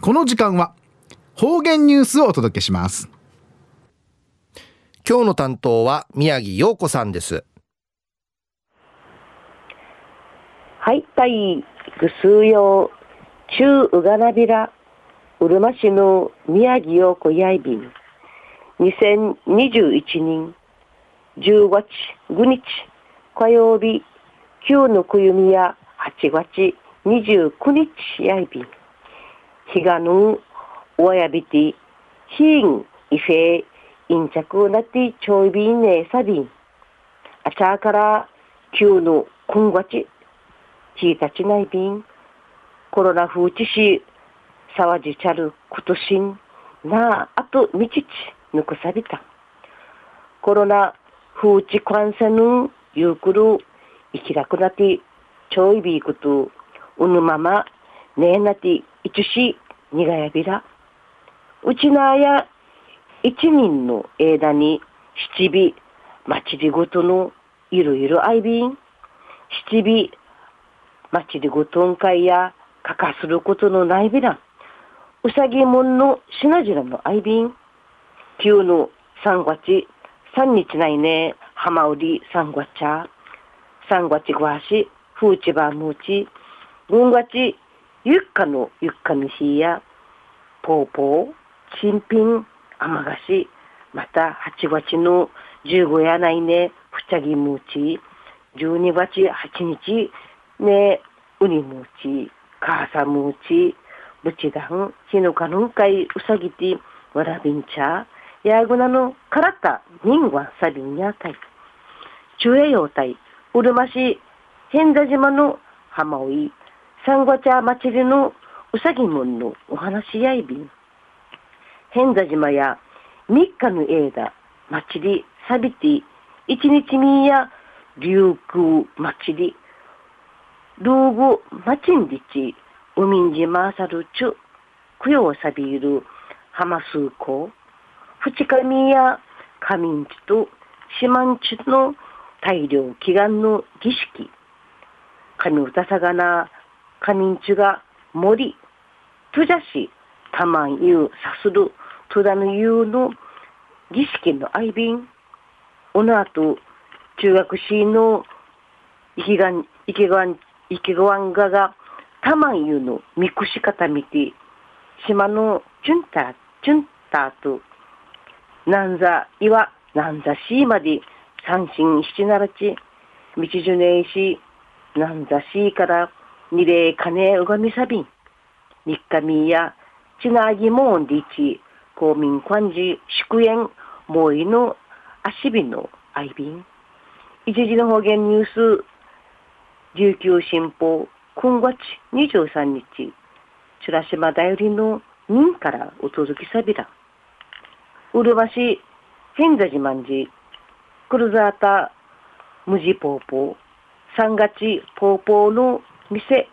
この時間は方言ニュースをお届けします。今日の担当は宮城陽子さんです。はいたいぐすうよう中うがなびらうるま市の宮城陽子やいびん。2021年10月5日火曜日9のくゆみや8月29日やいびん日がぬおやびてひんいせい着なってちょいびんねさびんあちゃから9のくんがちちいたちないびんコロナ風知しさわじちゃることしんなあとみちちぬくさびたコロナ風知感染ゆうくる生きらくなっねえなていちしにがやびらうちなや一人の枝に七尾まちりごとのいろいろあいびん。七尾まちりごとんかいやかかすることのないびらうさぎもんのしなじらのあいびん。旧の三月三日ないね浜売り三月茶。三月ごわしふうちばむち。軍月ゆっかのゆっかみしやぽうぽう新品甘菓子また八月の十五やないねふちゃぎむち十二月八日ねうにむちかさむちぶちだんひのかぬんかいうさぎてわらびんちゃやぐなのからった人はさびんやたい中英用たいうるまし変座島の浜追い三五茶祭りのうさぎもんのお話やいびん。変座島や三日の枝祭りさびて一日みや琉球祭りルーグマチンリチ海んじまさるちゅ供養さびる浜数校二日みや仮眠地と四万地の大量祈願の儀式神歌さがな仮眠地が森とじゃしたまんゆうさするとだのゆうの儀式の愛便おのあと中学士の池がん池がん池がんががたまんゆうのみくし方見て島のチュンタチュンタとなんざいわなんざしまで三心七ならち道じゅねいしなんざしから二礼金うがみさびん三日みやちなぎもんりち公民官事祝宴もいの足びのあいびん一時の方言ニュース琉球新報今月23日チュラシマだよりの人からお届けさびらうるばし変座自慢じクルザータ無地ポーポー三月ポーポーの店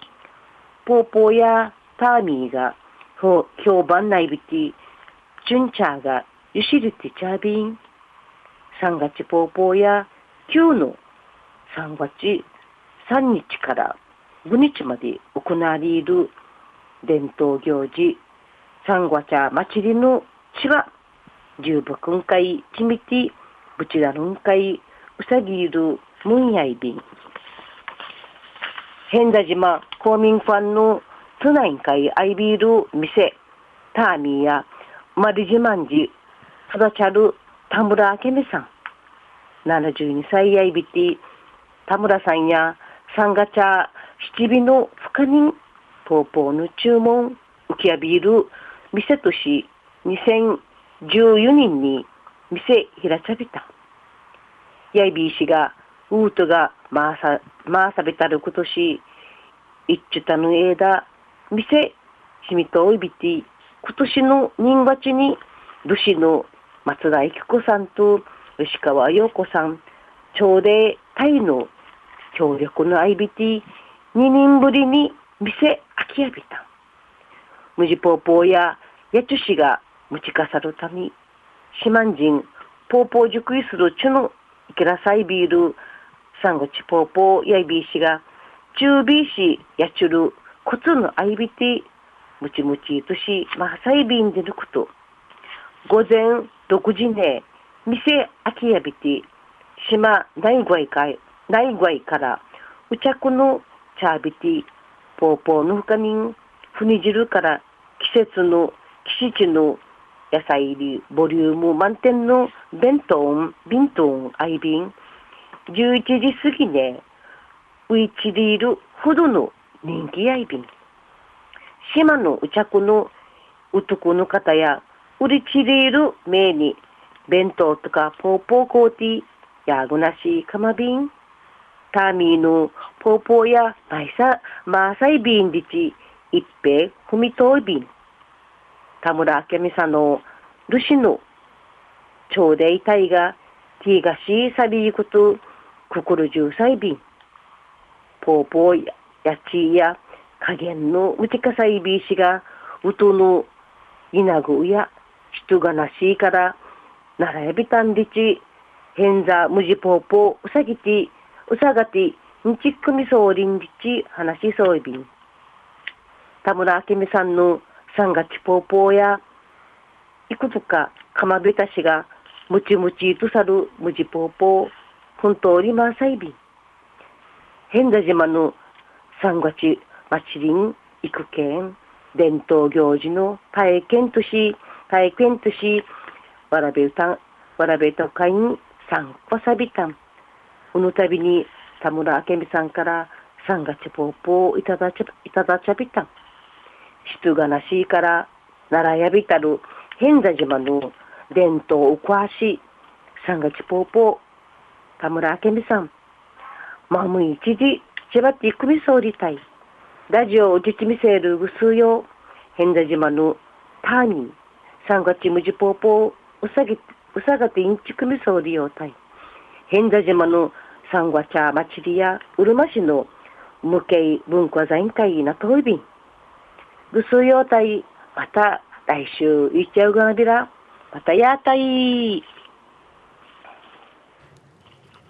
ポーポーやターミーが評判ないびきチュンチャーがゆしるてチャービン三月ポーポーや旧の三月三日から5日まで行われる伝統行事三月茶祭りの血は十分くんかいちみてぶちだるんかいうさぎいるむんやいびん。変田島公民館の都内会アイビール店ターミーやマリジマンジ育ちゃる田村明美さん。72歳やいびて田村さんや三ガチャ七尾の深人ポーポーの注文浮きやびる店とし2014人に店開ちゃびたやいびいしがウートがまあさまあさびたることし一ちゅたぬえだ店しみとおいびて今年の人月に武士の松田育子さんと吉川陽子さん朝礼タイの協力の IBT2 人ぶりに店空きやびた。無地ポーポーややちゅしが持ちかさるため四万人ポーポー熟意するちゅのいけらさいビールサンゴチポーポーやいびいしが中ビーシやちゅるコツの IBT ムチムチとし、まあ、サイビンで抜くと、午前6時ね、店空きやびて、島内外かい内外から、うちゃくの茶びて、ぽぽーの深みん、ふに汁から季節の季節の野菜入りボリューム満点の弁当弁当アイビン11時過ぎねウイチリールほどの人気アイビン島のうちゃくの男の方や売りちりーる名に弁当とかポーポーコーティーやぐなしかまびんターミーのポーポーやマイサマーサイビンリチ一平踏みといびん。田村明美さんのルシの朝礼隊がティーガシーサビークトククルジューサイビンポーポーやちや加減のうちかさいびいしがうとのいなぐうや人がなしいからならやびたんりち。へんざむじぽーぽーうさぎてうさがてんちくみそうりんりち話しそういびん。田村明美さんの三月ぽーぽーや、いくつかかまべたしが、むちむちとさるむじぽーぽー、本当にまさいびん。変田島の三月祭りん、行くけん、伝統行事の体験とし、体験とし、わらべ歌、わらべとかいん、三わさびたん。この度に田村明美さんから三月ぽーぽーいただちゃ、いただちゃびたん。質がなしいから奈良やびたる変座島の伝統を詳しい三月ぽーぽー田村明美さん。まむ一時千葉っていくみそうりたい。ラジオを実みせるぐすよ。変座島のターニー。三月むじぽーぽーうさぎうさがてインチくみそうりようたい。変座島の三月茶祭りやうるま市の無形文化財会なといび。んぐすよたい、また来週いっちゃうがなびら、またやたい。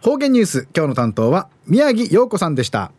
方言ニュース今日の担当は宮城陽子さんでした。